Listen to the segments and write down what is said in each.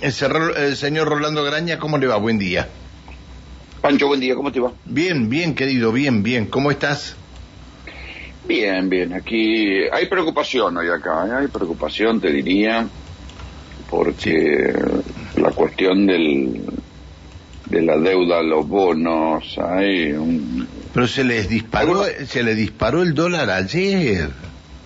El, señor Rolando Graña, ¿cómo le va? Buen día. Pancho, buen día, ¿cómo te va? Bien, bien, querido, bien, bien. ¿Cómo estás? Bien, bien. Aquí hay preocupación hoy acá, ¿eh? hay preocupación, te diría, porque la cuestión del, de la deuda, los bonos, hay un... Pero se les disparó, se le disparó el dólar ayer.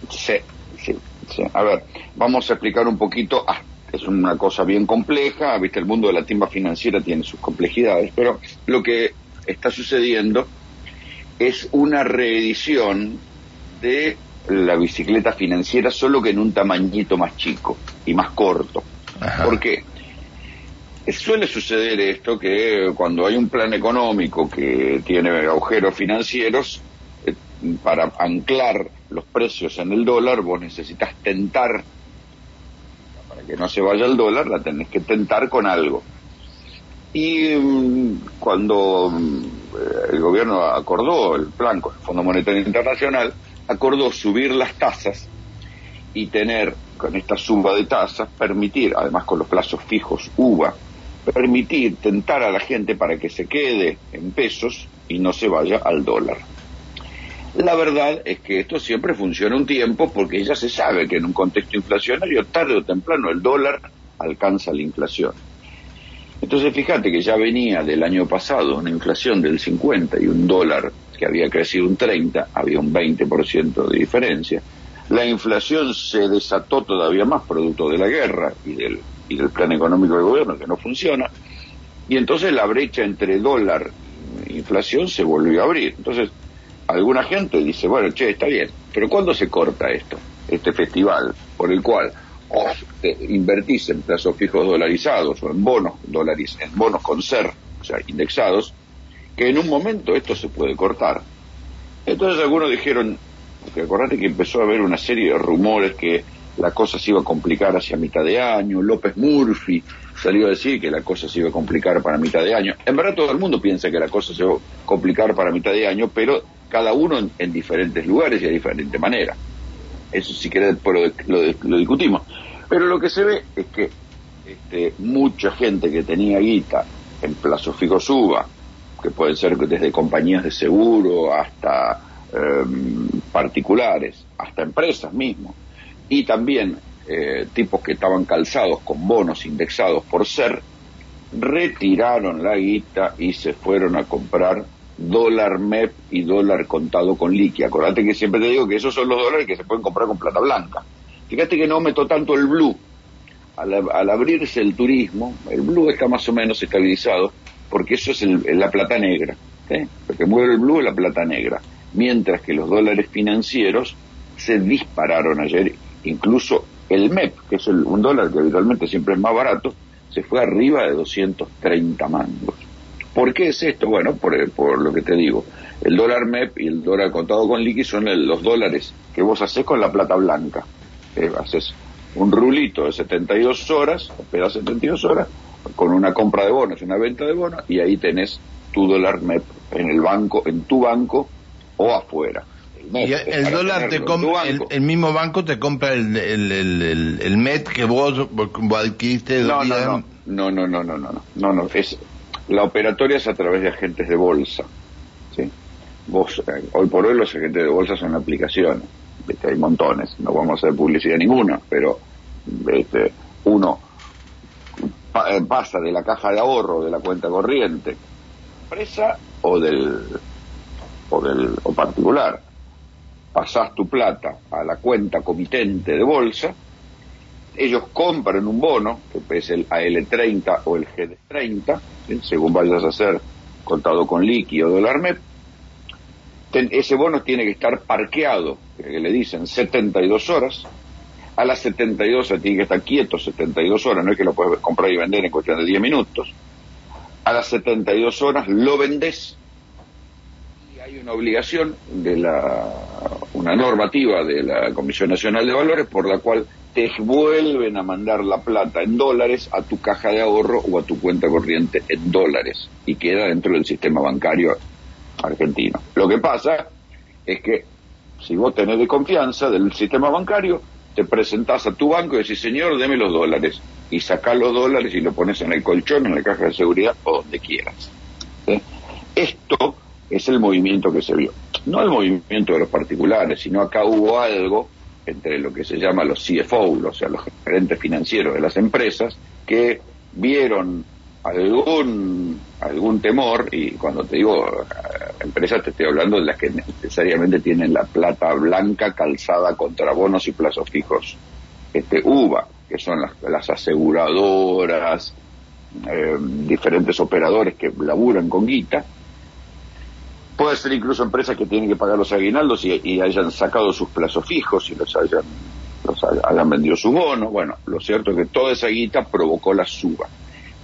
Sí, sí, sí. A ver, vamos a explicar un poquito es una cosa bien compleja, viste, el mundo de la timba financiera tiene sus complejidades, pero lo que está sucediendo es una reedición de la bicicleta financiera, solo que en un tamañito más chico y más corto. ¿Por qué? Suele suceder esto que cuando hay un plan económico que tiene agujeros financieros, eh, para anclar los precios en el dólar, vos necesitas tentar que no se vaya el dólar, la tenés que tentar con algo. Y mm, cuando mm, el gobierno acordó el plan con el Fondo Monetario Internacional, acordó subir las tasas y tener con esta suba de tasas, permitir, además con los plazos fijos UVA, permitir, tentar a la gente para que se quede en pesos y no se vaya al dólar. La verdad es que esto siempre funciona un tiempo porque ya se sabe que en un contexto inflacionario tarde o temprano el dólar alcanza la inflación. Entonces fíjate que ya venía del año pasado una inflación del 50 y un dólar que había crecido un 30, había un 20% de diferencia. La inflación se desató todavía más producto de la guerra y del, y del plan económico del gobierno que no funciona. Y entonces la brecha entre dólar e inflación se volvió a abrir. Entonces alguna gente dice, bueno, che, está bien, pero ¿cuándo se corta esto? Este festival por el cual o invertís en plazos fijos dolarizados o en bonos dólares, en bonos con ser, o sea, indexados, que en un momento esto se puede cortar. Entonces algunos dijeron, porque acordate que empezó a haber una serie de rumores que la cosa se iba a complicar hacia mitad de año, López Murphy salió a decir que la cosa se iba a complicar para mitad de año. En verdad todo el mundo piensa que la cosa se va a complicar para mitad de año, pero cada uno en, diferentes lugares y de diferente manera. Eso si querés lo, discutimos. Pero lo que se ve es que este, mucha gente que tenía guita en plazo fijo suba, que pueden ser desde compañías de seguro hasta em, particulares, hasta empresas mismo, y también eh, tipos que estaban calzados con bonos indexados por ser, retiraron la guita y se fueron a comprar dólar MEP y dólar contado con liqui. Acordate que siempre te digo que esos son los dólares que se pueden comprar con plata blanca. Fíjate que no meto tanto el blue. Al, abrirse el turismo, el blue está más o menos estabilizado, porque eso es la plata negra. Lo que mueve el blue es la plata negra. Mientras que los dólares financieros se dispararon ayer, incluso el MEP, que es un dólar que habitualmente siempre es más barato, se fue arriba de 230 mangos. ¿Por qué es esto? Bueno, por, lo que te digo. El dólar MEP y el dólar contado con liqui son los dólares que vos haces con la plata blanca. Eh, haces un rulito de 72 horas, esperas 72 horas, con una compra de bonos, una venta de bonos, y ahí tenés tu dólar MEP en el banco, en tu banco o afuera. y el dólar te compra, el, mismo banco te compra el, el, el, MEP que vos, adquiriste. No, no, no, no, no, no, no, no, no, no, es la operatoria es a través de agentes de bolsa. ¿sí? Vos, eh, hoy por hoy los agentes de bolsa son aplicaciones. Hay montones, no vamos a hacer publicidad ninguna, pero este, uno eh, pasa de la caja de ahorro de la cuenta corriente, empresa o del o del o particular. Pasás tu plata a la cuenta comitente de bolsa, ellos compran un bono, que es el AL30 o el GD30, según vayas a hacer contado con liqui o dólar MEP, ese bono tiene que estar parqueado, que le dicen 72 horas, a las 72 se tiene que estar quieto 72 horas, no es que lo puedes comprar y vender en cuestión de 10 minutos, a las 72 horas lo vendes hay una obligación de la, una normativa de la Comisión Nacional de Valores por la cual te vuelven a mandar la plata en dólares a tu caja de ahorro o a tu cuenta corriente en dólares y queda dentro del sistema bancario argentino. Lo que pasa es que si vos tenés de confianza del sistema bancario, te presentás a tu banco y decís, señor, deme los dólares. Y sacás los dólares y lo pones en el colchón, en la caja de seguridad o donde quieras. Esto es el movimiento que se vio. No el movimiento de los particulares, sino acá hubo algo entre lo que se llama los CFO, o sea, los gerentes financieros de las empresas, que vieron algún algún temor y cuando te digo eh, empresas te estoy hablando de las que necesariamente tienen la plata blanca calzada contra bonos y plazos fijos este UVA que son las, aseguradoras eh, diferentes operadores que laburan con guita puede ser incluso empresas que tienen que pagar los aguinaldos y, hayan sacado sus plazos fijos y los hayan los hayan vendido su bono bueno lo cierto es que toda esa guita provocó la suba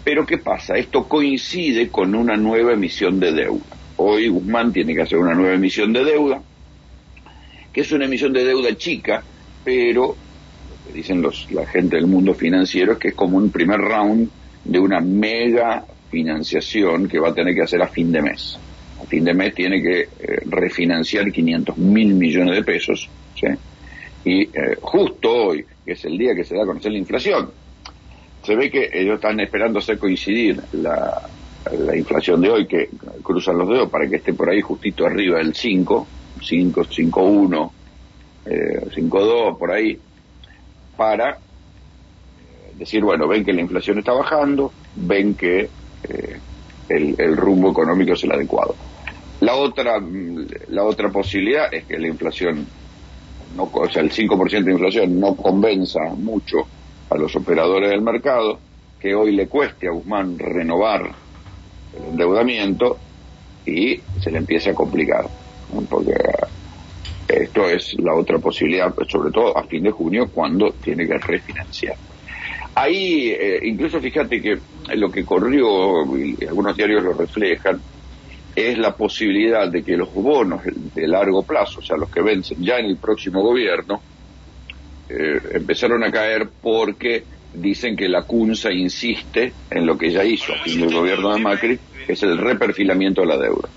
pero ¿qué pasa? Esto coincide con una nueva emisión de deuda. Hoy Guzmán tiene que hacer una nueva emisión de deuda, que es una emisión de deuda chica, pero lo que dicen los, la gente del mundo financiero es que es como un primer round de una mega financiación que va a tener que hacer a fin de mes. A fin de mes tiene que eh, refinanciar 500 mil millones de pesos. Y eh, justo hoy, que es el día que se da a conocer la inflación, se ve que ellos están esperando hacer coincidir la, inflación de hoy, que cruzan los dedos para que esté por ahí justito arriba del 5, 5, 5, 1, 5, 2, por ahí, para eh, decir, bueno, ven que la inflación está bajando, ven que eh, el, rumbo económico es el adecuado. La otra, la otra posibilidad es que la inflación, no, o sea, el 5% de inflación no convenza mucho a los operadores del mercado que hoy le cueste a Guzmán renovar el endeudamiento y se le empiece a complicar, porque esto es la otra posibilidad, sobre todo a fin de junio, cuando tiene que refinanciar. Ahí, eh, incluso fíjate que lo que corrió, y algunos diarios lo reflejan, es la posibilidad de que los bonos de largo plazo, o sea, los que vencen ya en el próximo gobierno, eh, empezaron a caer porque dicen que la CUNSA insiste en lo que ya hizo en el gobierno de Macri, que es el reperfilamiento de la deuda,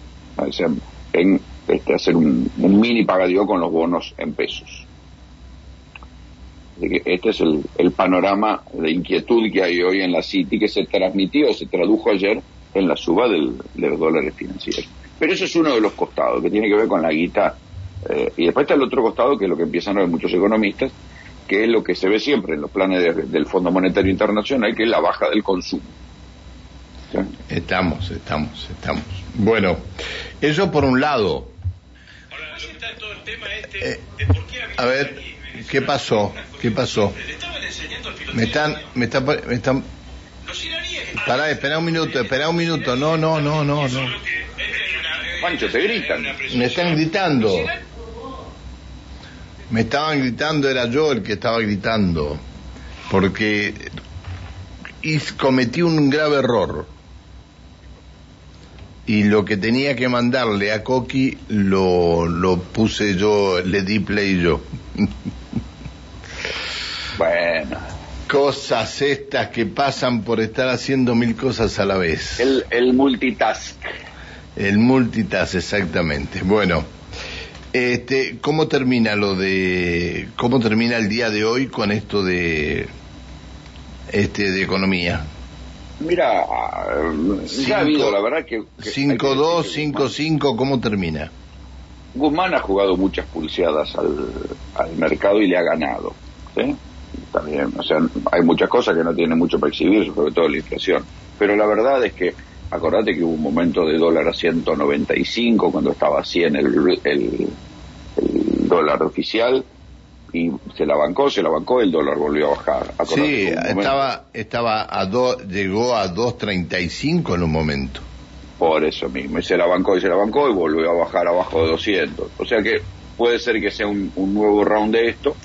en este, hacer un, mini pagadío con los bonos en pesos. que este es el, panorama de inquietud que hay hoy en la City, que se transmitió, se tradujo ayer en la suba del, de los dólares financieros. Pero eso es uno de los costados, que tiene que ver con la guita. Eh, y después está el otro costado, que es lo que empiezan a ver muchos economistas, que es lo que se ve siempre en los planes del Fondo Monetario Internacional, que es la baja del consumo. Estamos, estamos, estamos. Bueno, eso por un lado. a ver, ¿qué pasó? ¿Qué pasó? Me están, me están, me están. Pará, espera un minuto, espera un minuto. No, no, no, no, no. Pancho, te gritan. Me están gritando. Me estaban gritando, era yo el que estaba gritando, porque cometí un grave error. Y lo que tenía que mandarle a Coqui lo, lo puse yo, le di play yo. bueno. Cosas estas que pasan por estar haciendo mil cosas a la vez. El, el multitask. El multitask, exactamente. Bueno. Este, ¿Cómo termina lo de, cómo termina el día de hoy con esto de, este, de economía? Mira, ya ha habido, la verdad que... 5-2, 5-5, ¿cómo termina? Guzmán ha jugado muchas pulseadas al, al mercado y le ha ganado. ¿sí? También, o sea, hay muchas cosas que no tienen mucho para exhibir, sobre todo la inflación. Pero la verdad es que Acordate que hubo un momento de dólar a 195 cuando estaba a 100 el, el, dólar oficial y se la bancó, se la bancó, el dólar volvió a bajar. sí, estaba, estaba a do, llegó a 2.35 en un momento. Por eso mismo, y se la bancó y se la bancó y volvió a bajar abajo de 200. O sea que puede ser que sea un, un nuevo round de esto.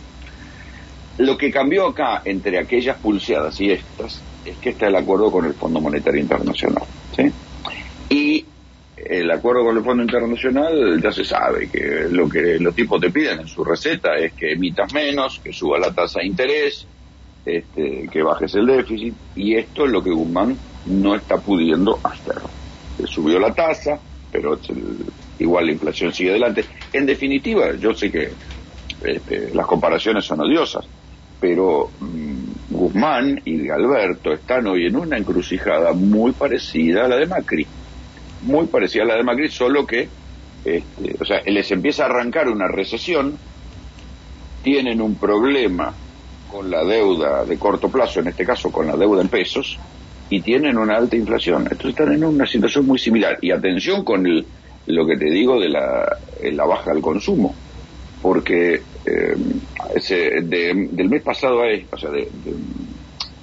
Lo que cambió acá entre aquellas pulseadas y estas es que está el acuerdo con el Fondo Monetario Internacional. ¿sí? Y el acuerdo con el Fondo Internacional ya se sabe que lo que los tipos te piden en su receta es que emitas menos, que suba la tasa de interés, este, que bajes el déficit, y esto es lo que Guzmán no está pudiendo hacer. subió la tasa, pero igual la inflación sigue adelante. En definitiva, yo sé que este, las comparaciones son odiosas, pero mm, Guzmán y Alberto están hoy en una encrucijada muy parecida a la de Macri, muy parecida a la de Macri, solo que, este, o sea, les empieza a arrancar una recesión, tienen un problema con la deuda de corto plazo, en este caso con la deuda en pesos, y tienen una alta inflación. Entonces están en una situación muy similar. Y atención con el, lo que te digo de la baja del consumo, porque eh, ese, del mes pasado a o sea, de,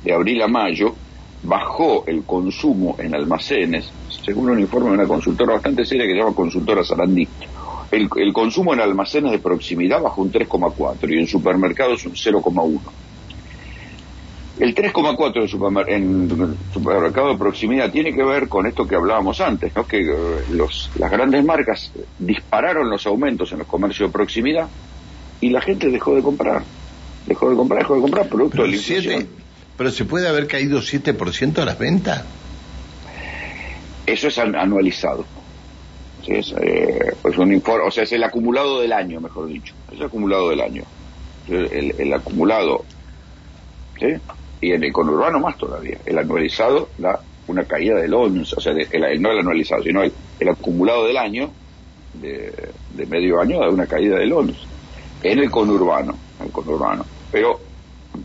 de, abril a mayo, bajó el consumo en almacenes, según un informe de una consultora bastante seria que se llama Consultora Sarandí. El, el consumo en almacenes de proximidad bajó un 3,4 y en supermercados un 0,1. El 3,4 en, en supermercado de proximidad tiene que ver con esto que hablábamos antes, ¿no? que eh, los, las grandes marcas dispararon los aumentos en los comercios de proximidad y la gente dejó de comprar. Dejó de comprar, dejó de comprar producto de la inflación. pero se puede haber caído 7% a las ventas. Eso es anualizado. Es, eh, pues un informe, o sea, es el acumulado del año, mejor dicho. Es el acumulado del año. El, el acumulado ¿sí? y en el conurbano más todavía. El anualizado da una caída del 11, o sea, el, no el anualizado, sino el, acumulado del año, de, medio año, da una caída del 11. En el conurbano, el conurbano. Pero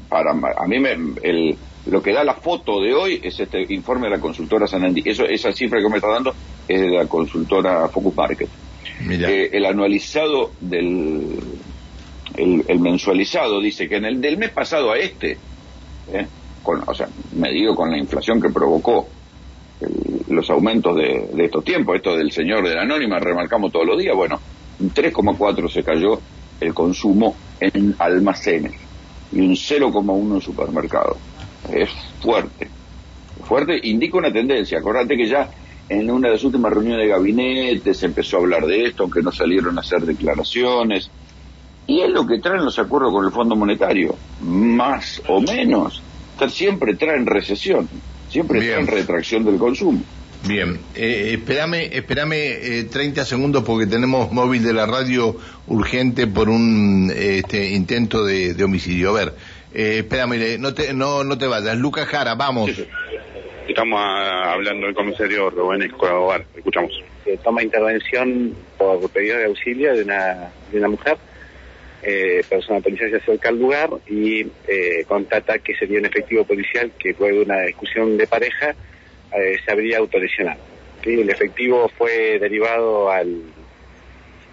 para a mí me, el, lo que da la foto de hoy es este informe de la consultora Sanandí. Eso, esa cifra que me está dando es de la consultora Focus Market. Eh, el anualizado del el, mensualizado dice que en el del mes pasado a este ¿eh? con, o sea, medido con la inflación que provocó los aumentos de, estos tiempos, esto del señor de la anónima, remarcamos todos los días, bueno, 3,4 se cayó el consumo en almacenes y un 0,1 en supermercados. Es fuerte, fuerte, indica una tendencia. Acordate que ya en una de las últimas reuniones de gabinete se empezó a hablar de esto, aunque no salieron a hacer declaraciones. Y es lo que traen los acuerdos con el Fondo Monetario, más o menos. Siempre traen recesión, siempre traen retracción del consumo. Bien, eh, espérame, espérame 30 eh, segundos porque tenemos móvil de la radio urgente por un este, intento de, homicidio. A ver, eh, espérame, no te, no, no te vayas. Lucas Jara, vamos. Estamos ah, hablando del comisario Rubén Escobar, escuchamos. toma intervención por pedido de auxilio de una, de una mujer eh, persona policial se acerca al lugar y eh, constata que sería un efectivo policial que luego de una discusión de pareja eh, se habría autolesionado. El efectivo fue derivado al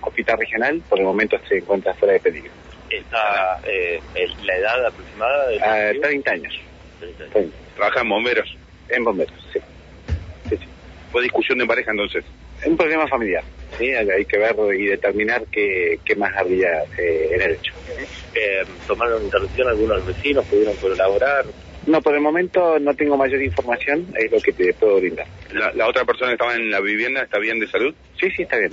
hospital regional, por el momento se encuentra fuera de peligro. ¿Está eh, la edad aproximada? De ah, 30 años. ¿Trabaja en bomberos? En bomberos, sí. ¿Fue discusión de pareja entonces? un problema familiar. ¿sí? Hay que ver y determinar qué, qué más habría eh, en el hecho. Eh, ¿Tomaron interrupción algunos vecinos? ¿Pudieron colaborar? No, por el momento no tengo mayor información, es lo que te puedo brindar. ¿La, otra persona que estaba en la vivienda está bien de salud? Sí, sí, está bien.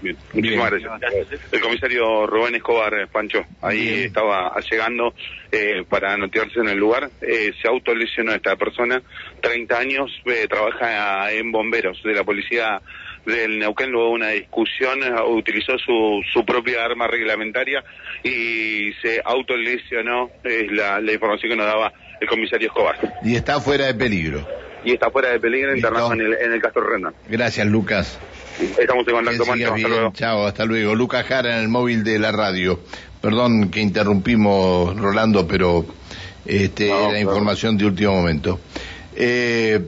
Bien, muchísimas gracias. El comisario Rubén Escobar, eh, Pancho, ahí estaba llegando eh, para notarse en el lugar. Eh, se autolesionó esta persona, 30 años, eh, trabaja en bomberos de la policía del Neuquén, luego una discusión, utilizó su, su propia arma reglamentaria y se autolesionó, es la, la información que nos daba el comisario Escobar. Y está fuera de peligro. Y está fuera de peligro internado en el, en el Castro Rendón. Gracias, Lucas. Estamos en contacto, Hasta luego. Chao, hasta luego. Lucas Jara en el móvil de la radio. Perdón que interrumpimos, Rolando, pero este, la información de último momento. Eh,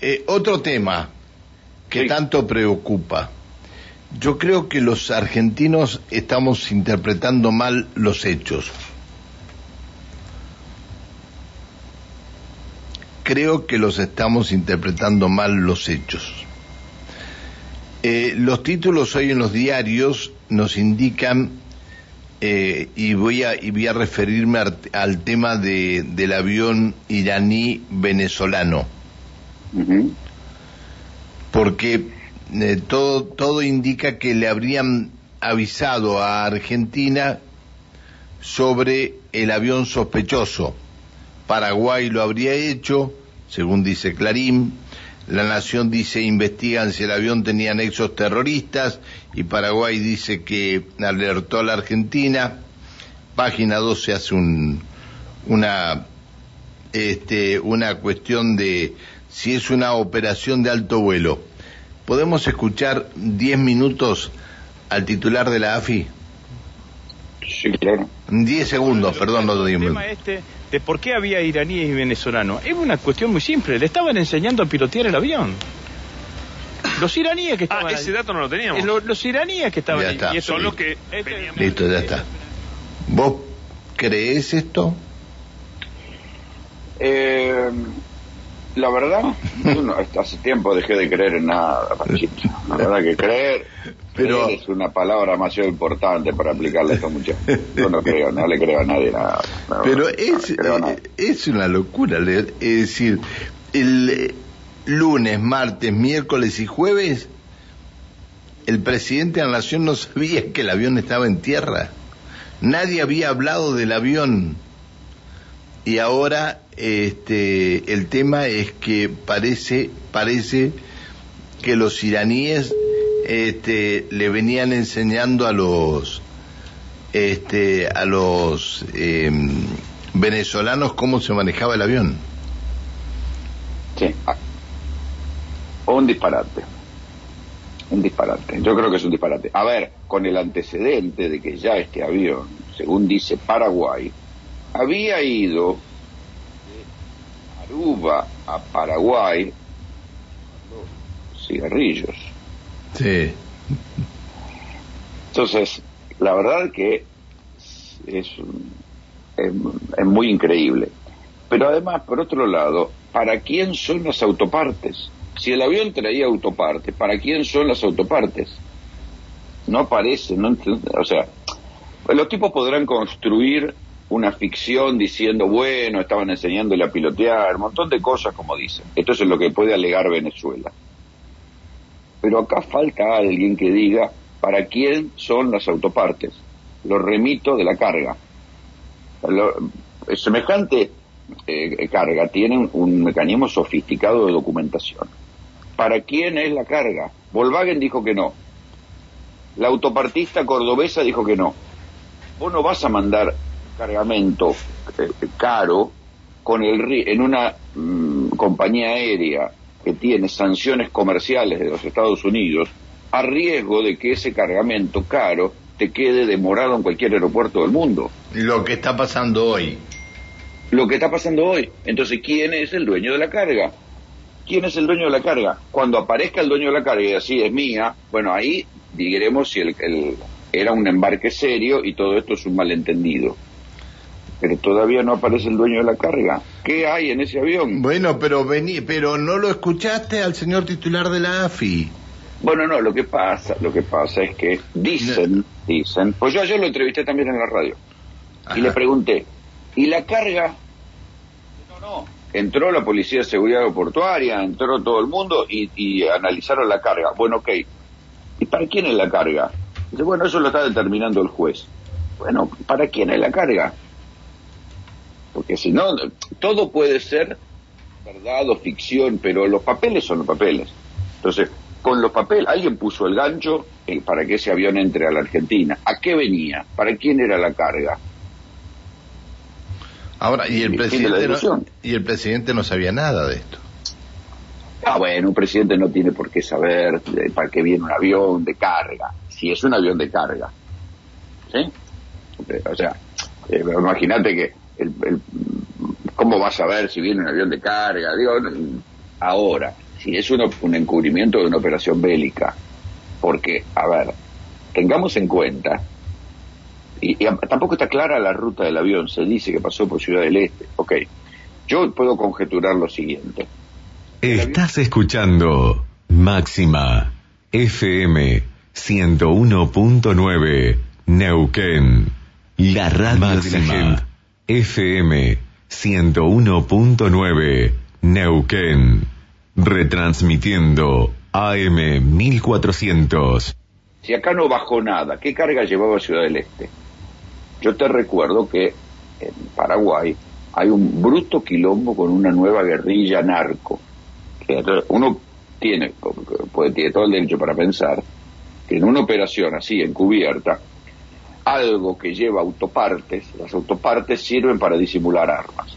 eh, otro tema que tanto preocupa. Yo creo que los argentinos estamos interpretando mal los hechos. Creo que los estamos interpretando mal los hechos. Eh, los títulos hoy en los diarios nos indican, eh, y, voy a, y voy a referirme al, tema de, del avión iraní venezolano, porque eh, todo, todo indica que le habrían avisado a Argentina sobre el avión sospechoso. Paraguay lo habría hecho, según dice Clarín, la Nación dice investigan si el avión tenía nexos terroristas y Paraguay dice que alertó a la Argentina. página 2 se hace un, una, este, una cuestión de si es una operación de alto vuelo. ¿Podemos escuchar 10 minutos al titular de la AFI? Sí, claro. 10 segundos, perdón, no 10 minutos. Este de por qué había iraníes y venezolanos. Es una cuestión muy simple. Le estaban enseñando a pilotear el avión. Los iraníes que estaban Ah, ese dato no lo teníamos. Eh, lo- los iraníes que estaban Ya ahí. está. Y eso Son los Este- que venían- Listo, ya está. ¿Vos creés esto? Eh, la verdad, yo no- hasta hace tiempo dejé de creer en nada, Panchito. La verdad que creer, Pero- es una palabra demasiado importante para aplicarle a estos muchachos. Yo no creo, no le creo a nadie nada. Pero no es, eh, es una locura. le- Es decir, el eh, lunes, martes, miércoles y jueves, el presidente de la Nación no sabía que el avión estaba en tierra. Nadie había hablado del avión. Y ahora este, el tema es que parece, parece que los iraníes este, le venían enseñando a los este, a los em, venezolanos cómo se manejaba el avión. Sí. Ah. Un disparate. Un disparate. Yo creo que es un disparate. A ver, con el antecedente de que ya este avión, según dice Paraguay, había ido de Aruba a Paraguay cigarrillos. Sí. Entonces, la verdad que es, muy increíble. Pero además, por otro lado, ¿para quién son las autopartes? Si el avión traía autopartes, ¿para quién son las autopartes? No aparece, no o sea, los tipos podrán construir una ficción diciendo, bueno, estaban enseñándole a pilotear, un montón de cosas como dicen. Esto es lo que puede alegar Venezuela. Pero acá falta alguien que diga para quién son las autopartes. Lo remito de la carga. Lo- semejante eh, carga tiene un- mecanismo sofisticado de documentación. ¿Para quién es la carga? Volkswagen dijo que no. La autopartista cordobesa dijo que no. Vos no vas a mandar cargamento eh, caro con el en una mm, compañía aérea que tiene sanciones comerciales de los Estados Unidos a riesgo de que ese cargamento caro te quede demorado en cualquier aeropuerto del mundo. Lo que está pasando hoy. Lo que está pasando hoy. Entonces, ¿quién es el dueño de la carga? ¿Quién es el dueño de la carga? Cuando aparezca el dueño de la carga y así es mía, bueno, ahí diremos si el, el- era un embarque serio y todo esto es un malentendido. Pero todavía no aparece el dueño de la carga. ¿Qué hay en ese avión? Bueno, pero vení, pero no lo escuchaste al señor titular de la AFI. Bueno, no, lo que pasa, lo que pasa es que dicen, dicen, pues yo ayer lo entrevisté también en la radio y le pregunté, ¿y la carga? No, no. Entró la Policía de Seguridad Aeroportuaria, entró todo el mundo y, y analizaron la carga. Bueno, ok. ¿Y para quién es la carga? Dice, bueno, eso lo está determinando el juez. Bueno, ¿para quién es la carga? Porque si no, todo puede ser verdad o ficción, pero los papeles son los papeles. Entonces, con los papeles, alguien puso el gancho eh, para que ese avión entre a la Argentina. ¿A qué venía? ¿Para quién era la carga? Ahora, y el presidente no, y el presidente no sabía nada de esto. Ah, bueno, un presidente no tiene por qué saber de- para qué viene un avión de carga, si es un avión de carga. ¿Sí? O sea, eh, imagínate que el, el- ¿cómo vas a ver si viene un avión de carga? Digo, ahora, si es un encubrimiento de una operación bélica, porque, a ver, tengamos en cuenta, y, tampoco está clara la ruta del avión, se dice que pasó por Ciudad del Este, ok, yo puedo conjeturar lo siguiente, Estás escuchando Máxima FM 101.9 Neuquén. La radio Máxima de la gente. FM 101.9 Neuquén. Retransmitiendo AM 1400. Si acá no bajó nada, ¿qué carga llevaba Ciudad del Este? Yo te recuerdo que en Paraguay hay un bruto quilombo con una nueva guerrilla narco. Que uno tiene, puede, tiene todo el derecho para pensar que en una operación así, encubierta, algo que lleva autopartes, las autopartes sirven para disimular armas.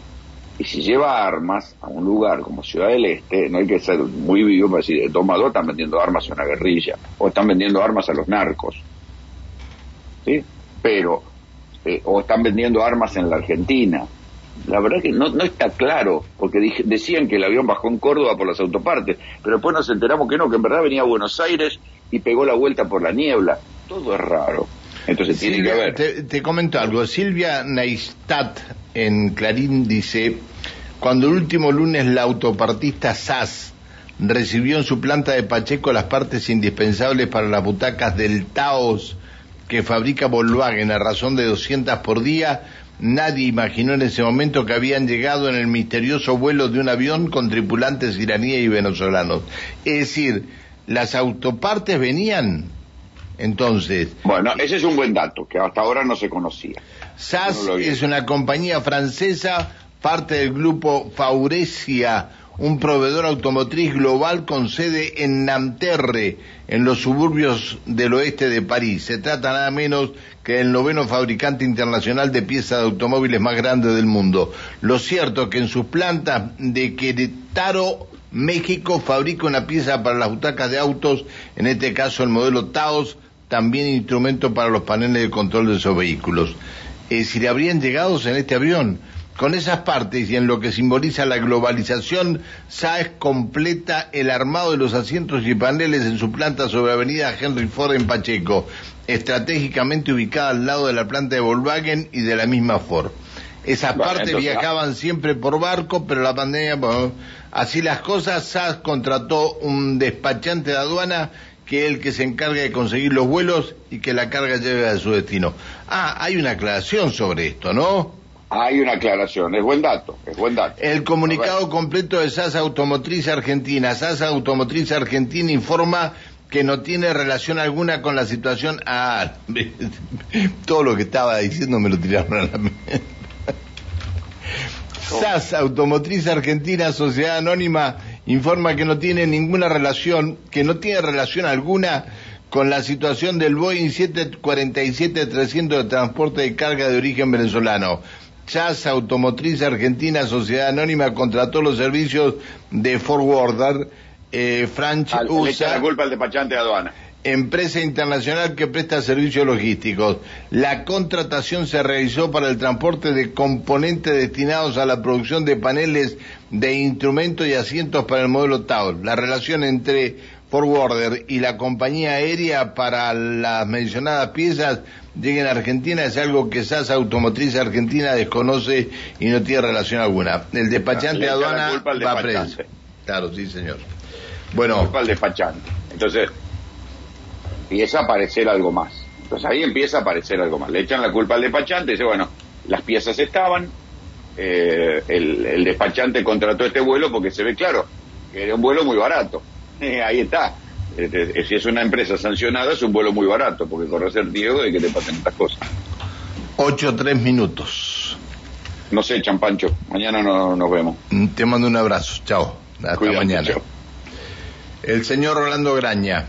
Y si lleva armas a un lugar como Ciudad del Este, no hay que ser muy vivo para decir, toma dos, están vendiendo armas a una guerrilla, o están vendiendo armas a los narcos. ¿Sí? Pero, eh, o están vendiendo armas en la Argentina. La verdad que no, no está claro, porque decían que el avión bajó en Córdoba por las autopartes, pero después nos enteramos que no, que en verdad venía a Buenos Aires y pegó la vuelta por la niebla. Todo es raro. Entonces tiene que ver. Te, comento algo. Silvia Neistat en Clarín dice: Cuando el último lunes la autopartista SAS recibió en su planta de Pacheco las partes indispensables para las butacas del Taos que fabrica Volkswagen a razón de 200 por día, nadie imaginó en ese momento que habían llegado en el misterioso vuelo de un avión con tripulantes iraníes y venezolanos. Es decir, las autopartes venían entonces. Bueno, ese es un buen dato, que hasta ahora no se conocía. SAS es una compañía francesa, parte del grupo Faurecia, un proveedor automotriz global con sede en Nanterre, en los suburbios del oeste de París. Se trata nada menos que del noveno fabricante internacional de piezas de automóviles más grande del mundo. Lo cierto que en sus plantas de Querétaro México fabrica una pieza para las butacas de autos, en este caso el modelo Taos, también instrumento para los paneles de control de esos vehículos. Eh, si le habrían llegado en este avión, con esas partes y en lo que simboliza la globalización, SAES completa el armado de los asientos y paneles en su planta sobre Avenida Henry Ford en Pacheco, estratégicamente ubicada al lado de la planta de Volkswagen y de la misma Ford. Esas partes viajaban siempre por barco, pero la pandemia, así las cosas, SAS contrató un despachante de aduana que el que se encarga de conseguir los vuelos y que la carga lleve a su destino. Ah, hay una aclaración sobre esto, ¿no? Hay una aclaración, es buen dato, es buen dato. El comunicado completo de SAS Automotriz Argentina. SAS Automotriz Argentina informa que no tiene relación alguna con la situación. Ah, todo lo que estaba diciendo me lo tiraron a la mente. SAS Automotriz Argentina, Sociedad Anónima, informa que no tiene ninguna relación, que no tiene relación alguna con la situación del Boeing 747-300 de transporte de carga de origen venezolano. SAS Automotriz Argentina, Sociedad Anónima, contrató los servicios de Forwarder, eh, Franch USA. la culpa al despachante de aduana empresa internacional que presta servicios logísticos. La contratación se realizó para el transporte de componentes destinados a la producción de paneles de instrumentos y asientos para el modelo Taos. La relación entre Forwarder y la compañía aérea para las mencionadas piezas lleguen a Argentina es algo que SAS Automotriz Argentina desconoce y no tiene relación alguna. El despachante de aduana va preso. Claro, sí, señor. Bueno, al despachante. Entonces, empieza a aparecer algo más. Entonces ahí empieza a aparecer algo más. Le echan la culpa al despachante, dice, bueno, las piezas estaban, eh, el, despachante contrató este vuelo porque se ve claro que era un vuelo muy barato. ahí está. Este, si es una empresa sancionada, es un vuelo muy barato, porque corre ser Diego de que te pasen estas cosas. Ocho, tres minutos. No sé, Champancho. Mañana no, nos vemos. Te mando un abrazo. Chao. Hasta mañana. El señor Rolando Graña.